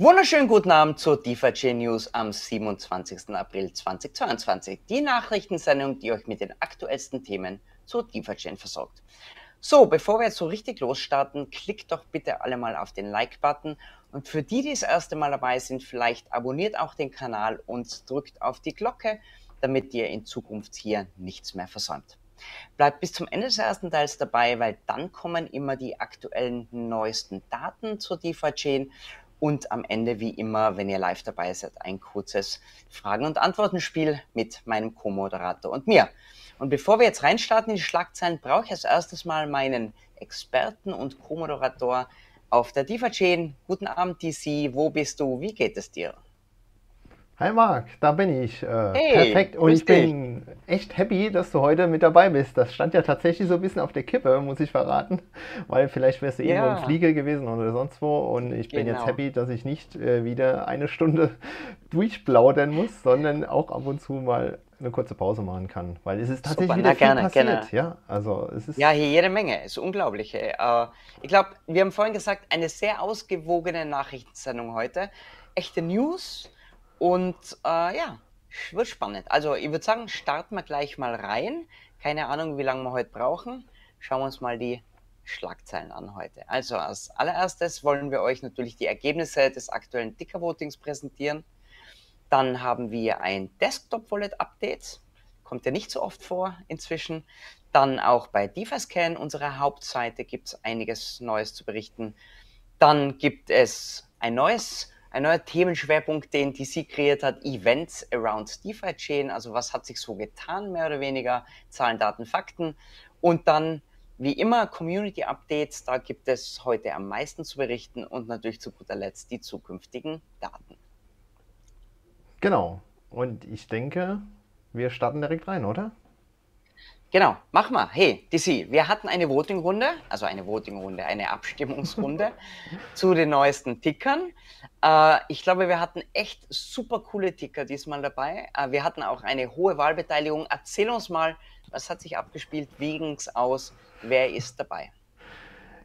Wunderschönen guten Abend zur DeFi News am 27. April 2022. Die Nachrichtensendung, die euch mit den aktuellsten Themen zur DeFi versorgt. So, bevor wir jetzt so richtig losstarten, klickt doch bitte alle mal auf den Like-Button und für die, die das erste Mal dabei sind, vielleicht abonniert auch den Kanal und drückt auf die Glocke, damit ihr in Zukunft hier nichts mehr versäumt. Bleibt bis zum Ende des ersten Teils dabei, weil dann kommen immer die aktuellen neuesten Daten zur DeFi-Chain und am Ende, wie immer, wenn ihr live dabei seid, ein kurzes Fragen- und Antworten-Spiel mit meinem Co-Moderator und mir. Und bevor wir jetzt reinstarten in die Schlagzeilen, brauche ich als erstes mal meinen Experten und Co-Moderator auf der DeFi-Chain. Guten Abend, DC. Wo bist du? Wie geht es dir? Hi Marc, da bin ich. Äh, hey, perfekt. Und ich bin dich. echt happy, dass du heute mit dabei bist. Das stand ja tatsächlich so ein bisschen auf der Kippe, muss ich verraten. Weil vielleicht wärst du ja. irgendwo im Flieger gewesen oder sonst wo. Und ich bin genau. jetzt happy, dass ich nicht äh, wieder eine Stunde durchplaudern muss, sondern auch ab und zu mal eine kurze Pause machen kann. Weil es ist tatsächlich Super, wieder na, gerne, passiert. Gerne. Ja, also es ist ja, hier jede Menge. Es ist unglaublich. Äh, ich glaube, wir haben vorhin gesagt, eine sehr ausgewogene Nachrichtensendung heute. Echte News und äh, ja, wird spannend. Also ich würde sagen, starten wir gleich mal rein. Keine Ahnung, wie lange wir heute brauchen. Schauen wir uns mal die Schlagzeilen an heute. Also als allererstes wollen wir euch natürlich die Ergebnisse des aktuellen Ticker-Votings präsentieren. Dann haben wir ein Desktop-Wallet-Update. Kommt ja nicht so oft vor inzwischen. Dann auch bei DeFi-Scan, unserer Hauptseite, gibt es einiges Neues zu berichten. Dann gibt es ein neues ein neuer Themenschwerpunkt, den DC kreiert hat, Events around DeFi Chain. Also was hat sich so getan, mehr oder weniger, Zahlen, Daten, Fakten. Und dann, wie immer, Community Updates. Da gibt es heute am meisten zu berichten und natürlich zu guter Letzt die zukünftigen Daten. Genau. Und ich denke, wir starten direkt rein, oder? Genau, mach mal. Hey, DC, wir hatten eine Voting-Runde, also eine Voting-Runde, eine Abstimmungsrunde zu den neuesten Tickern. Äh, ich glaube, wir hatten echt super coole Ticker diesmal dabei. Äh, wir hatten auch eine hohe Wahlbeteiligung. Erzähl uns mal, was hat sich abgespielt, wie ging es aus, wer ist dabei?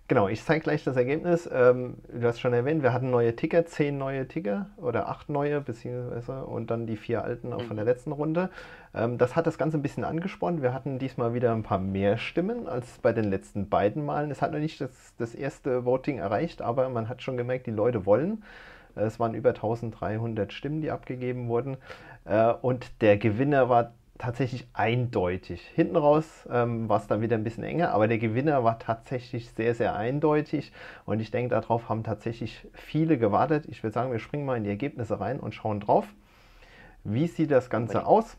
Genau, ich zeige gleich das Ergebnis. Ähm, du hast schon erwähnt, wir hatten neue Ticker, zehn neue Ticker oder acht neue, beziehungsweise und dann die vier alten auch von der mhm. letzten Runde. Ähm, das hat das Ganze ein bisschen angespornt. Wir hatten diesmal wieder ein paar mehr Stimmen als bei den letzten beiden Malen. Es hat noch nicht das, das erste Voting erreicht, aber man hat schon gemerkt, die Leute wollen. Es waren über 1300 Stimmen, die abgegeben wurden. Äh, und der Gewinner war tatsächlich eindeutig. Hinten raus ähm, war es dann wieder ein bisschen enger, aber der Gewinner war tatsächlich sehr, sehr eindeutig und ich denke, darauf haben tatsächlich viele gewartet. Ich würde sagen, wir springen mal in die Ergebnisse rein und schauen drauf. Wie sieht das Ganze aus?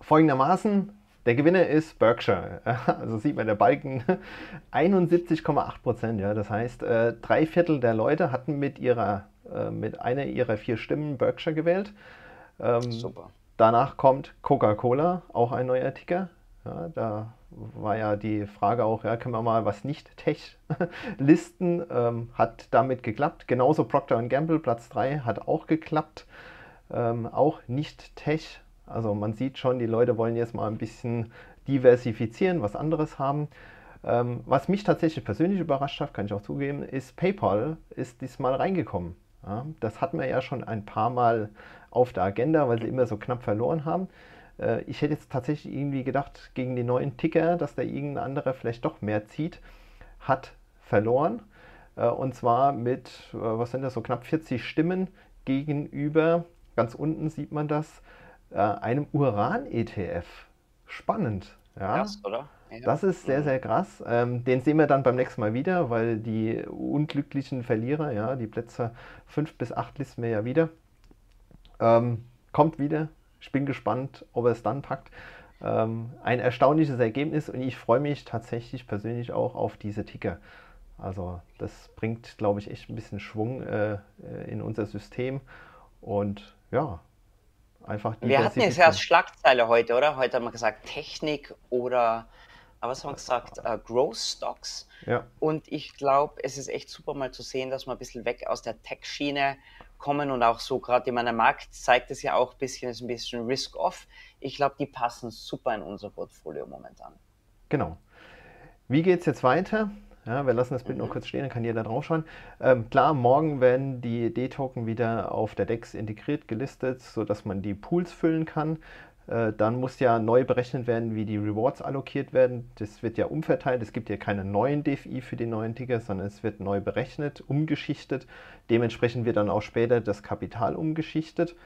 Folgendermaßen, der Gewinner ist Berkshire. Also sieht man der Balken 71,8 Prozent. Ja, das heißt, äh, drei Viertel der Leute hatten mit ihrer, äh, mit einer ihrer vier Stimmen Berkshire gewählt. Ähm, Super. Danach kommt Coca-Cola, auch ein neuer Ticker. Ja, da war ja die Frage auch, ja, können wir mal was nicht Tech listen? Ähm, hat damit geklappt. Genauso Procter Gamble, Platz 3, hat auch geklappt. Ähm, auch nicht Tech. Also man sieht schon, die Leute wollen jetzt mal ein bisschen diversifizieren, was anderes haben. Ähm, was mich tatsächlich persönlich überrascht hat, kann ich auch zugeben, ist PayPal ist diesmal reingekommen. Ja, das hatten wir ja schon ein paar Mal auf der Agenda, weil sie immer so knapp verloren haben. Äh, ich hätte jetzt tatsächlich irgendwie gedacht, gegen den neuen Ticker, dass da irgendein anderer vielleicht doch mehr zieht, hat verloren. Äh, und zwar mit, äh, was sind das, so knapp 40 Stimmen gegenüber, ganz unten sieht man das, einem Uran-ETF. Spannend. Ja. Krass, oder? Das ist sehr, mhm. sehr krass. Ähm, den sehen wir dann beim nächsten Mal wieder, weil die unglücklichen Verlierer, ja, die Plätze 5 bis 8 listen wir ja wieder. Ähm, kommt wieder. Ich bin gespannt, ob er es dann packt. Ähm, ein erstaunliches Ergebnis und ich freue mich tatsächlich persönlich auch auf diese Ticker. Also das bringt, glaube ich, echt ein bisschen Schwung äh, in unser System. Und ja, einfach die. Wir hatten jetzt erst Schlagzeile heute, oder? Heute haben wir gesagt Technik oder was haben wir gesagt? Uh, Growth Stocks. Ja. Und ich glaube, es ist echt super mal zu sehen, dass wir ein bisschen weg aus der Tech-Schiene kommen und auch so gerade in meinem Markt zeigt es ja auch ein bisschen, ist ein bisschen Risk-Off. Ich glaube, die passen super in unser Portfolio momentan. Genau. Wie geht es jetzt weiter? Ja, wir lassen das Bild mhm. noch kurz stehen, dann kann jeder drauf schauen. Ähm, klar, morgen werden die D-Token wieder auf der DEX integriert, gelistet, sodass man die Pools füllen kann. Äh, dann muss ja neu berechnet werden, wie die Rewards allokiert werden. Das wird ja umverteilt. Es gibt ja keine neuen DFI für die neuen Ticker, sondern es wird neu berechnet, umgeschichtet. Dementsprechend wird dann auch später das Kapital umgeschichtet.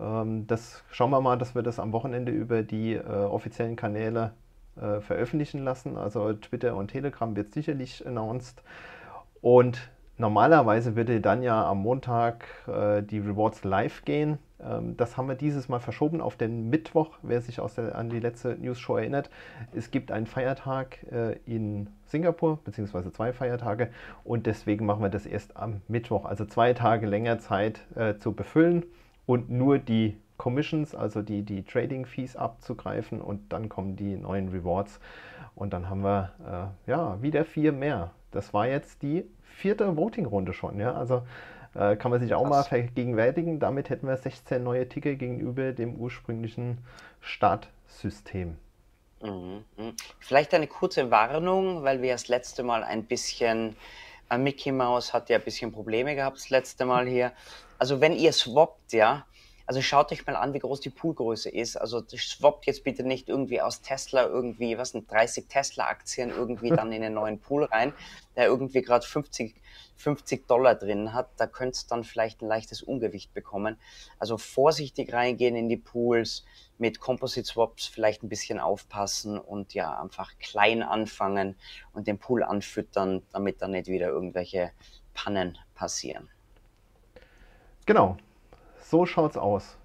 Ähm, das schauen wir mal, dass wir das am Wochenende über die äh, offiziellen Kanäle äh, veröffentlichen lassen. Also Twitter und Telegram wird sicherlich announced. Und normalerweise würde dann ja am Montag äh, die Rewards live gehen. Ähm, das haben wir dieses Mal verschoben auf den Mittwoch, wer sich der, an die letzte News-Show erinnert. Es gibt einen Feiertag äh, in Singapur, beziehungsweise zwei Feiertage, und deswegen machen wir das erst am Mittwoch, also zwei Tage länger Zeit äh, zu befüllen und nur die Commissions, also die, die Trading Fees abzugreifen. Und dann kommen die neuen Rewards. Und dann haben wir äh, ja wieder vier mehr. Das war jetzt die vierte Voting-Runde schon, ja, also äh, kann man sich auch Krass. mal vergegenwärtigen. Damit hätten wir 16 neue Ticker gegenüber dem ursprünglichen Startsystem. Mhm, mhm. Vielleicht eine kurze Warnung, weil wir das letzte Mal ein bisschen, äh, Mickey Mouse hat ja ein bisschen Probleme gehabt das letzte Mal hier. Also wenn ihr swappt, ja, also schaut euch mal an, wie groß die Poolgröße ist. Also swappt jetzt bitte nicht irgendwie aus Tesla irgendwie, was sind 30 Tesla-Aktien irgendwie dann in einen neuen Pool rein, der irgendwie gerade 50, 50 Dollar drin hat. Da könnt ihr dann vielleicht ein leichtes Ungewicht bekommen. Also vorsichtig reingehen in die Pools, mit Composite Swaps vielleicht ein bisschen aufpassen und ja, einfach klein anfangen und den Pool anfüttern, damit dann nicht wieder irgendwelche Pannen passieren. Genau, so schaut's aus.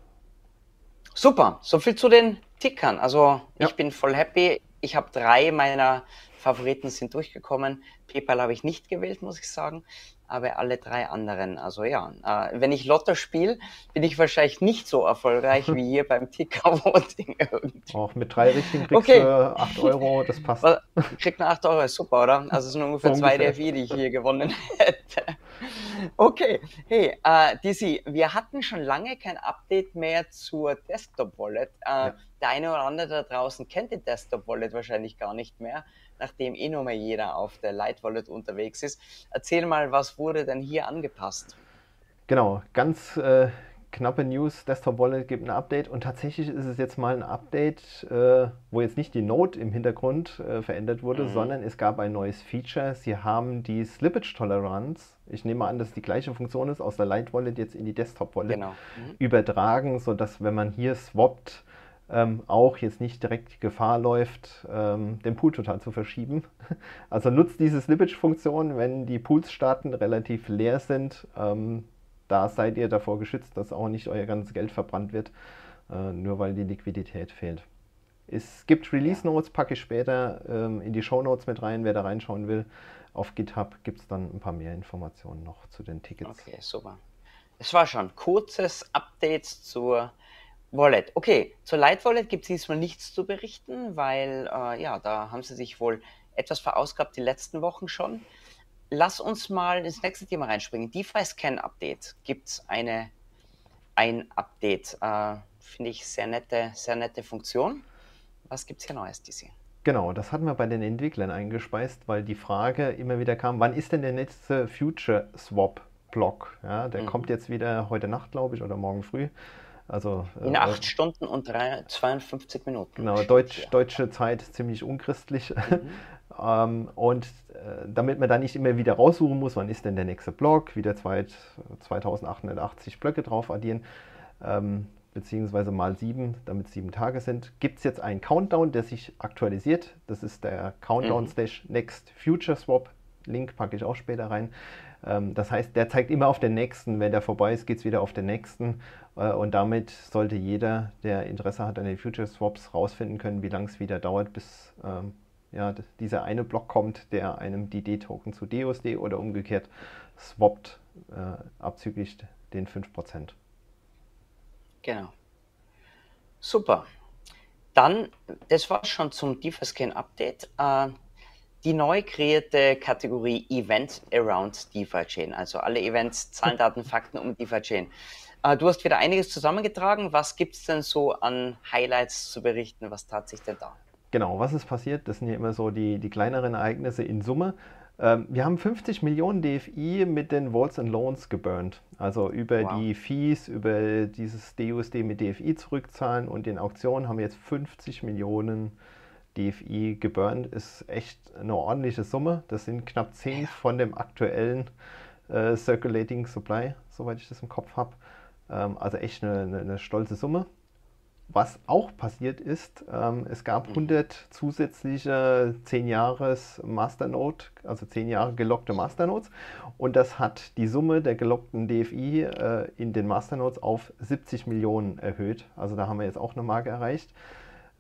Super, so viel zu den Tickern. Also ja. ich bin voll happy. Ich habe drei meiner Favoriten sind durchgekommen. PayPal habe ich nicht gewählt, muss ich sagen aber alle drei anderen. Also ja, äh, wenn ich Lotto spiele, bin ich wahrscheinlich nicht so erfolgreich wie hier beim Ticker-Voting irgendwie. Auch mit drei richtigen kriegst okay. du 8 Euro, das passt. Kriegt eine 8 Euro, super, oder? Also es sind ungefähr so zwei DFI, die ich hier gewonnen hätte. Okay, hey, äh, Dizzy, wir hatten schon lange kein Update mehr zur Desktop-Wallet. Äh, ja. Der eine oder andere da draußen kennt die Desktop-Wallet wahrscheinlich gar nicht mehr nachdem eh nur mehr jeder auf der Light Wallet unterwegs ist. Erzähl mal, was wurde denn hier angepasst? Genau, ganz äh, knappe News, Desktop Wallet gibt ein Update und tatsächlich ist es jetzt mal ein Update, äh, wo jetzt nicht die Node im Hintergrund äh, verändert wurde, mhm. sondern es gab ein neues Feature. Sie haben die Slippage Tolerance, ich nehme an, dass die gleiche Funktion ist, aus der Light Wallet jetzt in die Desktop Wallet genau. mhm. übertragen, sodass wenn man hier swappt, ähm, auch jetzt nicht direkt Gefahr läuft, ähm, den Pool total zu verschieben. Also nutzt diese Slippage-Funktion, wenn die Pools starten, relativ leer sind. Ähm, da seid ihr davor geschützt, dass auch nicht euer ganzes Geld verbrannt wird, äh, nur weil die Liquidität fehlt. Es gibt Release Notes, packe ich später ähm, in die Show Notes mit rein, wer da reinschauen will. Auf GitHub gibt es dann ein paar mehr Informationen noch zu den Tickets. Okay, super. Es war schon kurzes Update zur Wallet. Okay, zur Light Wallet gibt es diesmal nichts zu berichten, weil äh, ja, da haben sie sich wohl etwas verausgabt die letzten Wochen schon. Lass uns mal ins nächste Thema reinspringen. DeFi Scan Update. Gibt es eine, ein Update? Äh, Finde ich sehr nette, sehr nette Funktion. Was gibt es hier Neues, DC? Genau, das hatten wir bei den Entwicklern eingespeist, weil die Frage immer wieder kam, wann ist denn der nächste Future Swap Block? Ja, der mhm. kommt jetzt wieder heute Nacht, glaube ich, oder morgen früh. Also, In äh, 8 Stunden und 3, 52 Minuten. Genau, Deutsch, deutsche Zeit ziemlich unchristlich. Mhm. ähm, und äh, damit man da nicht immer wieder raussuchen muss, wann ist denn der nächste Block, wieder zwei, 2880 Blöcke drauf addieren, ähm, beziehungsweise mal 7, damit es 7 Tage sind, gibt es jetzt einen Countdown, der sich aktualisiert. Das ist der Countdown mhm. Slash Next Future Swap. Link packe ich auch später rein. Ähm, das heißt, der zeigt immer auf den nächsten. Wenn der vorbei ist, geht es wieder auf den nächsten. Äh, und damit sollte jeder, der Interesse hat an den Future Swaps, rausfinden können, wie lange es wieder dauert, bis ähm, ja, dieser eine Block kommt, der einem die D-Token zu DUSD oder umgekehrt swappt, äh, abzüglich den 5%. Genau. Super. Dann, das war schon zum DeFi-Scan Update. Äh, die neu kreierte Kategorie Event Around DeFi Chain, also alle Events, Zahlen, Daten, Fakten um DeFi Chain. Äh, du hast wieder einiges zusammengetragen. Was gibt es denn so an Highlights zu berichten? Was tat sich denn da? Genau, was ist passiert? Das sind ja immer so die, die kleineren Ereignisse in Summe. Ähm, wir haben 50 Millionen DFI mit den Vaults and Loans geburnt. Also über wow. die Fees, über dieses DUSD mit DFI zurückzahlen und den Auktionen haben wir jetzt 50 Millionen DFI geburnt. Ist echt eine ordentliche Summe. Das sind knapp 10 von dem aktuellen äh, Circulating Supply, soweit ich das im Kopf habe. Ähm, also echt eine, eine, eine stolze Summe. Was auch passiert ist, ähm, es gab 100 mhm. zusätzliche 10 Jahres Masternode, also 10 Jahre gelockte Masternodes und das hat die Summe der gelockten DFI äh, in den Masternodes auf 70 Millionen erhöht. Also da haben wir jetzt auch eine Marke erreicht.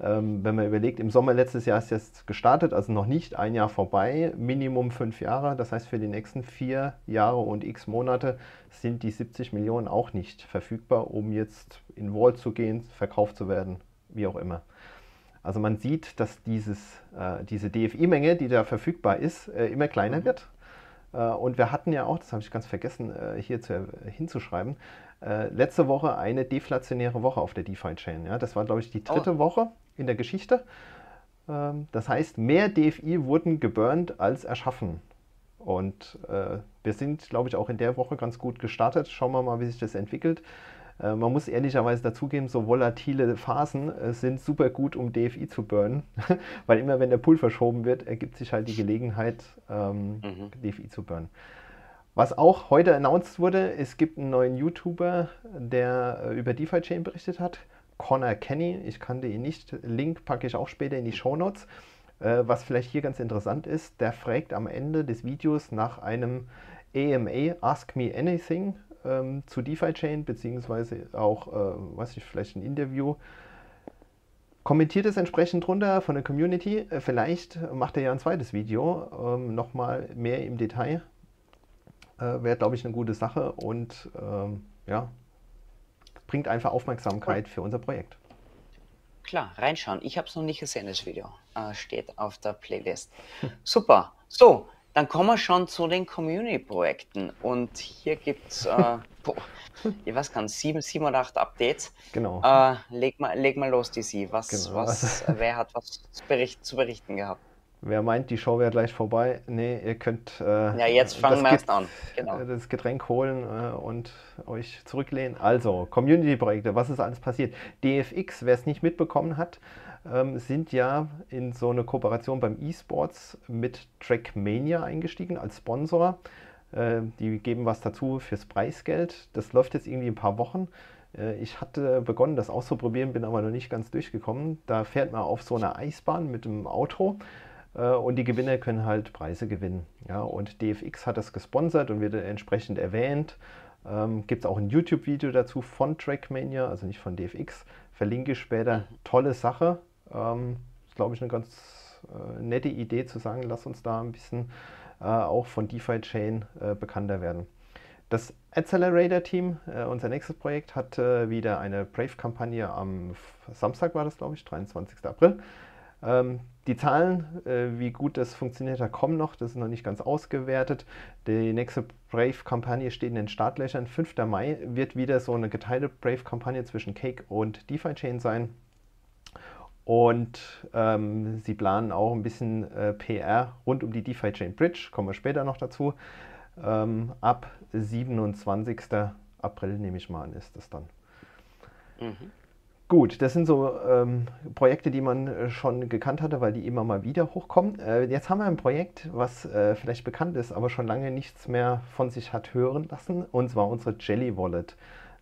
Ähm, wenn man überlegt, im Sommer letztes Jahr ist jetzt gestartet, also noch nicht ein Jahr vorbei, Minimum fünf Jahre. Das heißt, für die nächsten vier Jahre und x Monate sind die 70 Millionen auch nicht verfügbar, um jetzt in Wall zu gehen, verkauft zu werden, wie auch immer. Also man sieht, dass dieses, äh, diese DFI-Menge, die da verfügbar ist, äh, immer kleiner mhm. wird. Äh, und wir hatten ja auch, das habe ich ganz vergessen äh, hier zu, hinzuschreiben, äh, letzte Woche eine deflationäre Woche auf der DeFi-Chain. Ja? Das war, glaube ich, die dritte oh. Woche in der Geschichte. Ähm, das heißt, mehr DFI wurden geburnt als erschaffen. Und äh, wir sind, glaube ich, auch in der Woche ganz gut gestartet. Schauen wir mal, wie sich das entwickelt. Äh, man muss ehrlicherweise dazugeben, so volatile Phasen äh, sind super gut, um DFI zu burnen, weil immer wenn der Pool verschoben wird, ergibt sich halt die Gelegenheit, ähm, mhm. DFI zu burnen. Was auch heute announced wurde, es gibt einen neuen YouTuber, der äh, über DeFi Chain berichtet hat. Connor Kenny, ich kannte ihn nicht. Link packe ich auch später in die Show Notes. Äh, was vielleicht hier ganz interessant ist, der fragt am Ende des Videos nach einem AMA, Ask Me Anything, ähm, zu DeFi Chain, beziehungsweise auch, äh, weiß ich, vielleicht ein Interview. Kommentiert es entsprechend drunter von der Community. Äh, vielleicht macht er ja ein zweites Video, ähm, nochmal mehr im Detail. Äh, Wäre, glaube ich, eine gute Sache und ähm, ja, bringt einfach Aufmerksamkeit für unser Projekt. Klar, reinschauen. Ich habe es noch nicht gesehen, das Video. Äh, steht auf der Playlist. Super. So, dann kommen wir schon zu den Community-Projekten. Und hier gibt es, äh, ich weiß gar nicht, sieben, sieben oder acht Updates. Genau. Äh, leg, mal, leg mal los, DC. Was, genau. was, wer hat was zu, bericht, zu berichten gehabt? Wer meint, die Show wäre gleich vorbei, nee, ihr könnt äh, ja, jetzt fangen wir erst an. Genau. das Getränk holen äh, und euch zurücklehnen. Also, Community-Projekte, was ist alles passiert? DFX, wer es nicht mitbekommen hat, ähm, sind ja in so eine Kooperation beim E-Sports mit Trackmania eingestiegen als Sponsor. Äh, die geben was dazu fürs Preisgeld. Das läuft jetzt irgendwie ein paar Wochen. Äh, ich hatte begonnen, das auszuprobieren, bin aber noch nicht ganz durchgekommen. Da fährt man auf so einer Eisbahn mit dem Auto äh, und die Gewinner können halt Preise gewinnen. Ja, und DFX hat das gesponsert und wird entsprechend erwähnt. Ähm, Gibt es auch ein YouTube-Video dazu von Trackmania, also nicht von DFX. Verlinke ich später. Tolle Sache. Ähm, ist, glaube ich, eine ganz äh, nette Idee zu sagen, lass uns da ein bisschen äh, auch von DeFi Chain äh, bekannter werden. Das Accelerator-Team, äh, unser nächstes Projekt, hat wieder eine Brave-Kampagne am Samstag, war das, glaube ich, 23. April. Ähm, die Zahlen, äh, wie gut das funktioniert hat, kommen noch. Das ist noch nicht ganz ausgewertet. Die nächste Brave-Kampagne steht in den Startlöchern. 5. Mai wird wieder so eine geteilte Brave-Kampagne zwischen Cake und DeFi Chain sein. Und ähm, sie planen auch ein bisschen äh, PR rund um die DeFi Chain Bridge, kommen wir später noch dazu. Ähm, ab 27. April nehme ich mal an, ist das dann. Mhm. Gut, das sind so ähm, Projekte, die man äh, schon gekannt hatte, weil die immer mal wieder hochkommen. Äh, jetzt haben wir ein Projekt, was äh, vielleicht bekannt ist, aber schon lange nichts mehr von sich hat hören lassen, und zwar unsere Jelly Wallet.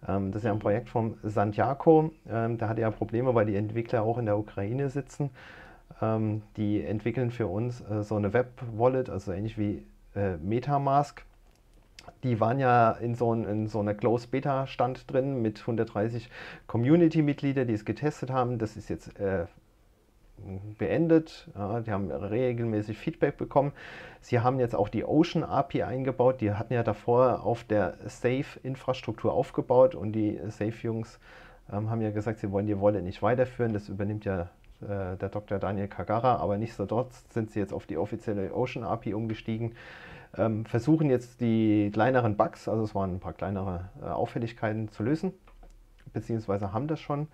Ähm, das ist ja ein Projekt von Santiago. Ähm, da hat ja Probleme, weil die Entwickler auch in der Ukraine sitzen. Ähm, die entwickeln für uns äh, so eine Web-Wallet, also ähnlich wie äh, Metamask die waren ja in so, in so einer Closed Beta Stand drin mit 130 Community-Mitgliedern, die es getestet haben. Das ist jetzt äh, beendet. Ja, die haben regelmäßig Feedback bekommen. Sie haben jetzt auch die Ocean API eingebaut. Die hatten ja davor auf der Safe-Infrastruktur aufgebaut und die Safe-Jungs ähm, haben ja gesagt, sie wollen die Wolle nicht weiterführen. Das übernimmt ja äh, der Dr. Daniel Kagara, aber nichtsdestotrotz sind sie jetzt auf die offizielle Ocean API umgestiegen ähm, versuchen jetzt die kleineren Bugs, also es waren ein paar kleinere äh, Auffälligkeiten zu lösen, beziehungsweise haben das schon.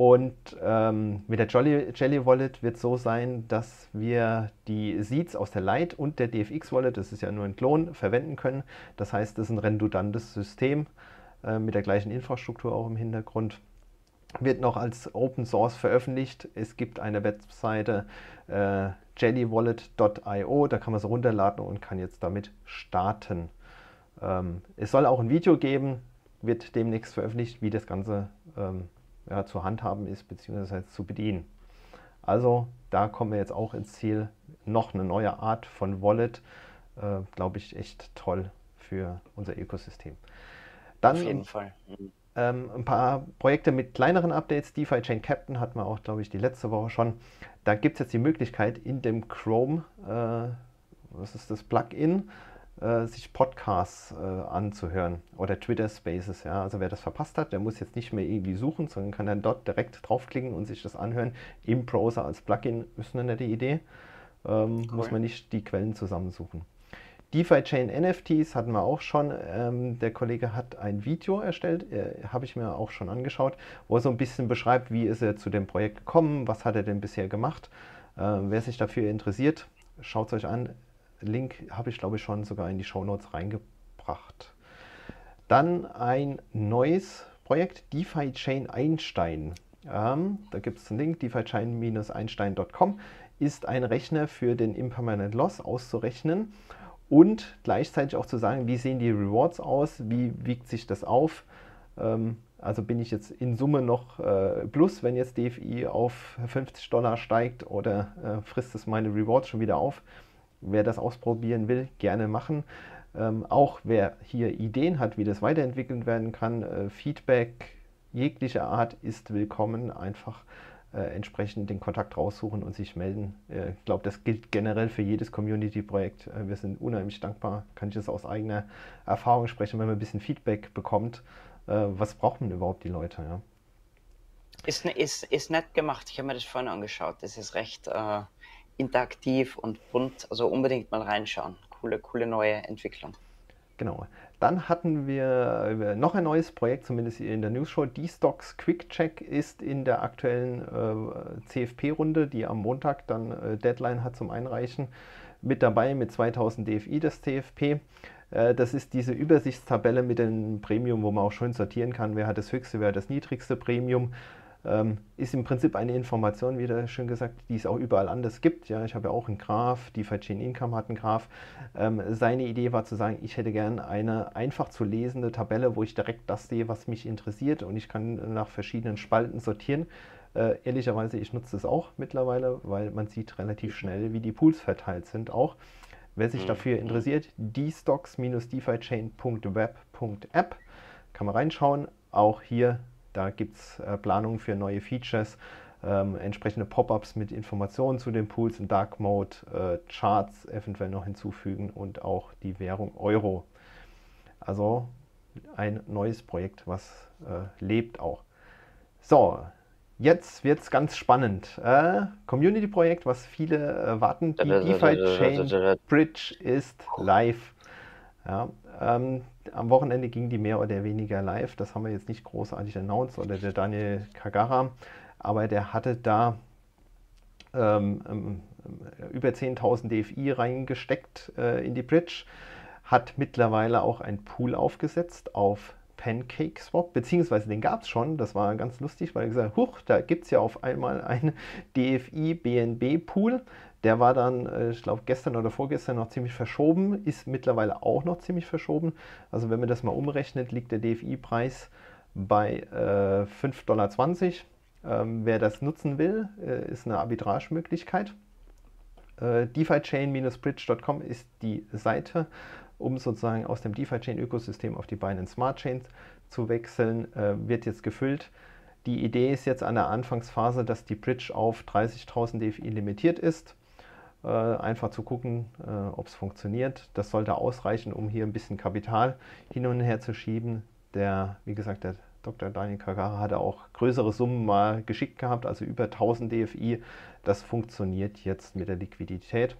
Und ähm, mit der Jolly, Jelly Wallet wird es so sein, dass wir die Seeds aus der Lite und der DFX Wallet, das ist ja nur ein Klon, verwenden können. Das heißt, das ist ein redundantes System äh, mit der gleichen Infrastruktur auch im Hintergrund. Wird noch als Open Source veröffentlicht. Es gibt eine Webseite äh, jellywallet.io, da kann man es runterladen und kann jetzt damit starten. Ähm, es soll auch ein Video geben, wird demnächst veröffentlicht, wie das Ganze ähm, ja, zu handhaben ist, beziehungsweise zu bedienen. Also da kommen wir jetzt auch ins Ziel. Noch eine neue Art von Wallet, äh, glaube ich, echt toll für unser Ökosystem. Dann, Auf jeden Fall. Mhm. Ähm, ein paar Projekte mit kleineren Updates. DeFi Chain Captain hatten wir auch, glaube ich, die letzte Woche schon. Da gibt es jetzt die Möglichkeit, in dem Chrome, äh, was ist das, Plugin, äh, sich Podcasts äh, anzuhören oder Twitter Spaces. Ja? Also wer das verpasst hat, der muss jetzt nicht mehr irgendwie suchen, sondern kann dann dort direkt draufklicken und sich das anhören im Browser als Plugin. Ist eine nette Idee. Ähm, cool. Muss man nicht die Quellen zusammensuchen. DeFi Chain NFTs hatten wir auch schon. Ähm, der Kollege hat ein Video erstellt, äh, habe ich mir auch schon angeschaut, wo er so ein bisschen beschreibt, wie ist er zu dem Projekt gekommen, was hat er denn bisher gemacht. Äh, wer sich dafür interessiert, schaut es euch an. Link habe ich, glaube ich, schon sogar in die Show Notes reingebracht. Dann ein neues Projekt, DeFi Chain Einstein. Ähm, da gibt es einen Link, DeFi-Chain-Einstein.com ist ein Rechner für den Impermanent Loss auszurechnen und gleichzeitig auch zu sagen, wie sehen die Rewards aus, wie wiegt sich das auf. Ähm, also bin ich jetzt in Summe noch äh, plus, wenn jetzt DFI auf 50 Dollar steigt oder äh, frisst es meine Rewards schon wieder auf. Wer das ausprobieren will, gerne machen. Ähm, auch wer hier Ideen hat, wie das weiterentwickelt werden kann, äh, Feedback jeglicher Art ist willkommen. Einfach äh, entsprechend den Kontakt raussuchen und sich melden. Äh, ich glaube, das gilt generell für jedes Community-Projekt. Äh, wir sind unheimlich dankbar, kann ich das aus eigener Erfahrung sprechen, wenn man ein bisschen Feedback bekommt. Äh, was brauchen überhaupt die Leute? Ja? Ist, ist, ist nett gemacht. Ich habe mir das vorhin angeschaut. Das ist recht äh, interaktiv und bunt. Also unbedingt mal reinschauen. Coole, coole neue Entwicklung. Genau. Dann hatten wir äh, noch ein neues Projekt, zumindest in der News-Show. D-Stocks Quick Check ist in der aktuellen äh, CFP-Runde, die am Montag dann äh, Deadline hat zum Einreichen, mit dabei mit 2000 DFI des CFP. Äh, das ist diese Übersichtstabelle mit dem Premium, wo man auch schön sortieren kann, wer hat das höchste, wer hat das niedrigste Premium. Ähm, ist im Prinzip eine Information, wie da schön gesagt, die es auch überall anders gibt. Ja, ich habe ja auch einen Graph, DeFi Chain Income hat einen Graph. Ähm, seine Idee war zu sagen, ich hätte gern eine einfach zu lesende Tabelle, wo ich direkt das sehe, was mich interessiert und ich kann nach verschiedenen Spalten sortieren. Äh, ehrlicherweise, ich nutze es auch mittlerweile, weil man sieht relativ schnell, wie die Pools verteilt sind auch. Wer sich mhm. dafür interessiert, dstocks-defichain.web.app kann man reinschauen. Auch hier da gibt es äh, Planungen für neue Features, ähm, entsprechende Pop-ups mit Informationen zu den Pools in Dark Mode, äh, Charts eventuell noch hinzufügen und auch die Währung Euro. Also ein neues Projekt, was äh, lebt auch. So, jetzt wird es ganz spannend. Äh, Community-Projekt, was viele erwarten, die DeFi Chain Bridge ist live. Ja, ähm, am Wochenende ging die mehr oder weniger live. Das haben wir jetzt nicht großartig announced oder der Daniel Kagara, aber der hatte da ähm, ähm über 10.000 DFI reingesteckt äh, in die Bridge, hat mittlerweile auch ein Pool aufgesetzt auf PancakeSwap, beziehungsweise den gab es schon, das war ganz lustig, weil er gesagt hat, huch, da gibt es ja auf einmal einen DFI-BNB-Pool. Der war dann, äh, ich glaube, gestern oder vorgestern noch ziemlich verschoben, ist mittlerweile auch noch ziemlich verschoben. Also wenn man das mal umrechnet, liegt der DFI-Preis bei äh, 5,20 Dollar. Ähm, wer das nutzen will, äh, ist eine Arbitragemöglichkeit. Äh, DeFiChain-bridge.com ist die Seite, um sozusagen aus dem DeFi-Chain-Ökosystem auf die Binance Smart Chain zu wechseln. Äh, wird jetzt gefüllt. Die Idee ist jetzt an der Anfangsphase, dass die Bridge auf 30.000 DFI limitiert ist. Äh, einfach zu gucken, äh, ob es funktioniert. Das sollte ausreichen, um hier ein bisschen Kapital hin und her zu schieben. Der, wie gesagt, der Dr. Daniel Kagara hatte auch größere Summen mal geschickt gehabt, also über 1000 DFI. Das funktioniert jetzt mit der Liquidität.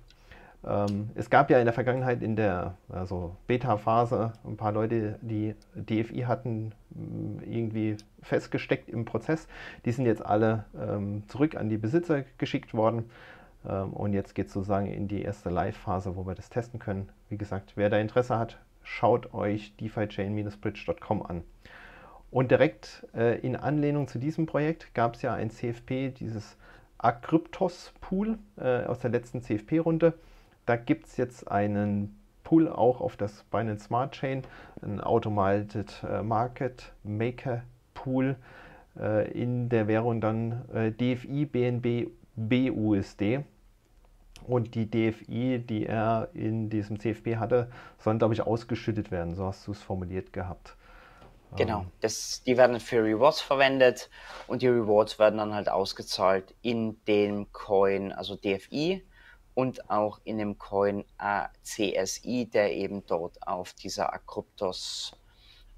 Ähm, es gab ja in der Vergangenheit in der also Beta-Phase ein paar Leute, die DFI hatten mm, irgendwie festgesteckt im Prozess. Die sind jetzt alle ähm, zurück an die Besitzer geschickt worden. Ähm, und jetzt geht es sozusagen in die erste Live-Phase, wo wir das testen können. Wie gesagt, wer da Interesse hat, schaut euch defichain-bridge.com an. Und direkt äh, in Anlehnung zu diesem Projekt gab es ja ein CFP, dieses Acryptos-Pool äh, aus der letzten CFP-Runde. Da gibt es jetzt einen Pool auch auf das Binance Smart Chain, ein Automated äh, Market Maker Pool äh, in der Währung dann äh, DFI, BNB, BUSD. Und die DFI, die er in diesem CFP hatte, sollen, glaube ich, ausgeschüttet werden. So hast du es formuliert gehabt. Genau, ähm. das, die werden für Rewards verwendet und die Rewards werden dann halt ausgezahlt in dem Coin, also DFI und auch in dem Coin ACSI, der eben dort auf dieser Acryptos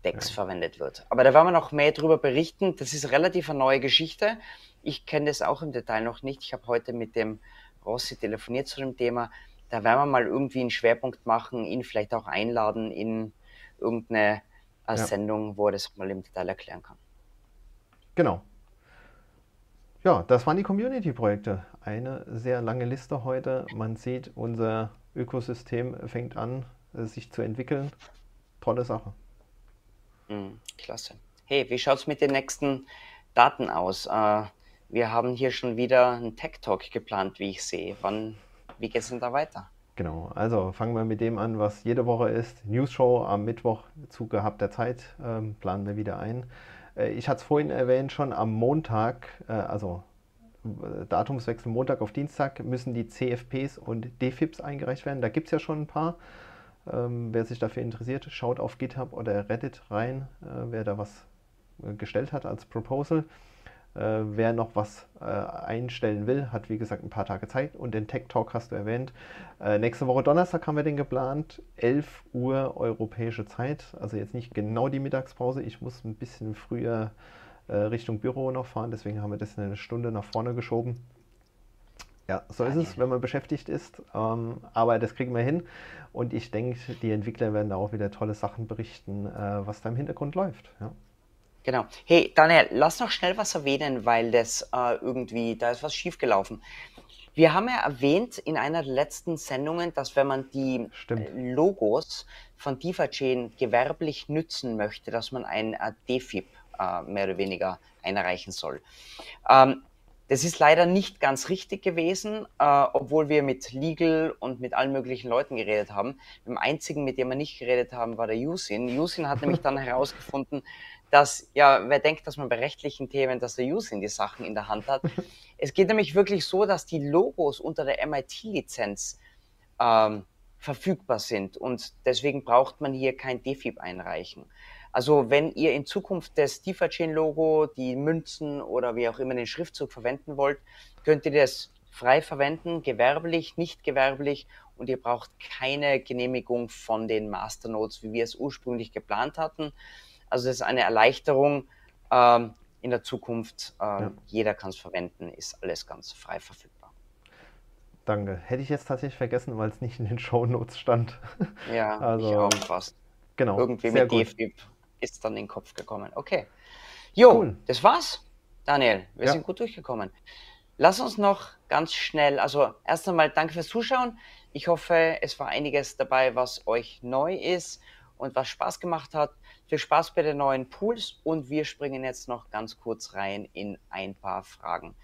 Dex ja. verwendet wird. Aber da werden wir noch mehr darüber berichten. Das ist relativ eine neue Geschichte. Ich kenne das auch im Detail noch nicht. Ich habe heute mit dem Rossi telefoniert zu dem Thema. Da werden wir mal irgendwie einen Schwerpunkt machen, ihn vielleicht auch einladen in irgendeine äh, ja. Sendung, wo er das mal im Detail erklären kann. Genau. Ja, das waren die Community-Projekte. Eine sehr lange Liste heute. Man sieht, unser Ökosystem fängt an, äh, sich zu entwickeln. Tolle Sache. Mhm, klasse. Hey, wie schaut es mit den nächsten Daten aus? Äh, wir haben hier schon wieder einen Tech Talk geplant, wie ich sehe. Wann, wie geht es denn da weiter? Genau, also fangen wir mit dem an, was jede Woche ist. News Show am Mittwoch zu gehabter Zeit ähm, planen wir wieder ein. Äh, ich hatte es vorhin erwähnt, schon am Montag, äh, also äh, Datumswechsel Montag auf Dienstag, müssen die CFPs und DFIPs eingereicht werden. Da gibt es ja schon ein paar. Ähm, wer sich dafür interessiert, schaut auf GitHub oder Reddit rein, wer da was gestellt hat als Proposal. Äh, wer noch was äh, einstellen will, hat wie gesagt ein paar Tage Zeit. Und den Tech Talk hast du erwähnt. Äh, nächste Woche Donnerstag haben wir den geplant. 11 Uhr europäische Zeit. Also jetzt nicht genau die Mittagspause. Ich muss ein bisschen früher äh, Richtung Büro noch fahren. Deswegen haben wir das eine Stunde nach vorne geschoben. Ja, so ist es, wenn man beschäftigt ist. Ähm, aber das kriegen wir hin. Und ich denke, die Entwickler werden da auch wieder tolle Sachen berichten, äh, was da im Hintergrund läuft. Ja. Genau. Hey, Daniel, lass noch schnell was erwähnen, weil das äh, irgendwie, da ist was schiefgelaufen. Wir haben ja erwähnt in einer der letzten Sendungen, dass wenn man die Stimmt. Äh, Logos von DeFi-Chain gewerblich nützen möchte, dass man ein äh, DFIP äh, mehr oder weniger einreichen soll. Ähm, das ist leider nicht ganz richtig gewesen, äh, obwohl wir mit Legal und mit allen möglichen Leuten geredet haben. Dem einzigen, mit dem wir nicht geredet haben, war der Yusin. Yusin hat nämlich dann herausgefunden, dass, ja, wer denkt, dass man bei rechtlichen Themen, dass der User die Sachen in der Hand hat. es geht nämlich wirklich so, dass die Logos unter der MIT-Lizenz ähm, verfügbar sind und deswegen braucht man hier kein DFIB einreichen. Also wenn ihr in Zukunft das DeFi-Chain-Logo, die Münzen oder wie auch immer den Schriftzug verwenden wollt, könnt ihr das frei verwenden, gewerblich, nicht gewerblich und ihr braucht keine Genehmigung von den Masternodes, wie wir es ursprünglich geplant hatten. Also das ist eine Erleichterung ähm, in der Zukunft. Ähm, ja. Jeder kann es verwenden, ist alles ganz frei verfügbar. Danke. Hätte ich jetzt tatsächlich vergessen, weil es nicht in den Show Notes stand. Ja, also, ich auch fast. Genau. Irgendwie mit DFIP ist dann in den Kopf gekommen. Okay. Jo, cool. das war's, Daniel. Wir ja. sind gut durchgekommen. Lass uns noch ganz schnell, also erst einmal danke fürs Zuschauen. Ich hoffe, es war einiges dabei, was euch neu ist und was Spaß gemacht hat. Viel Spaß bei den neuen Pools und wir springen jetzt noch ganz kurz rein in ein paar Fragen.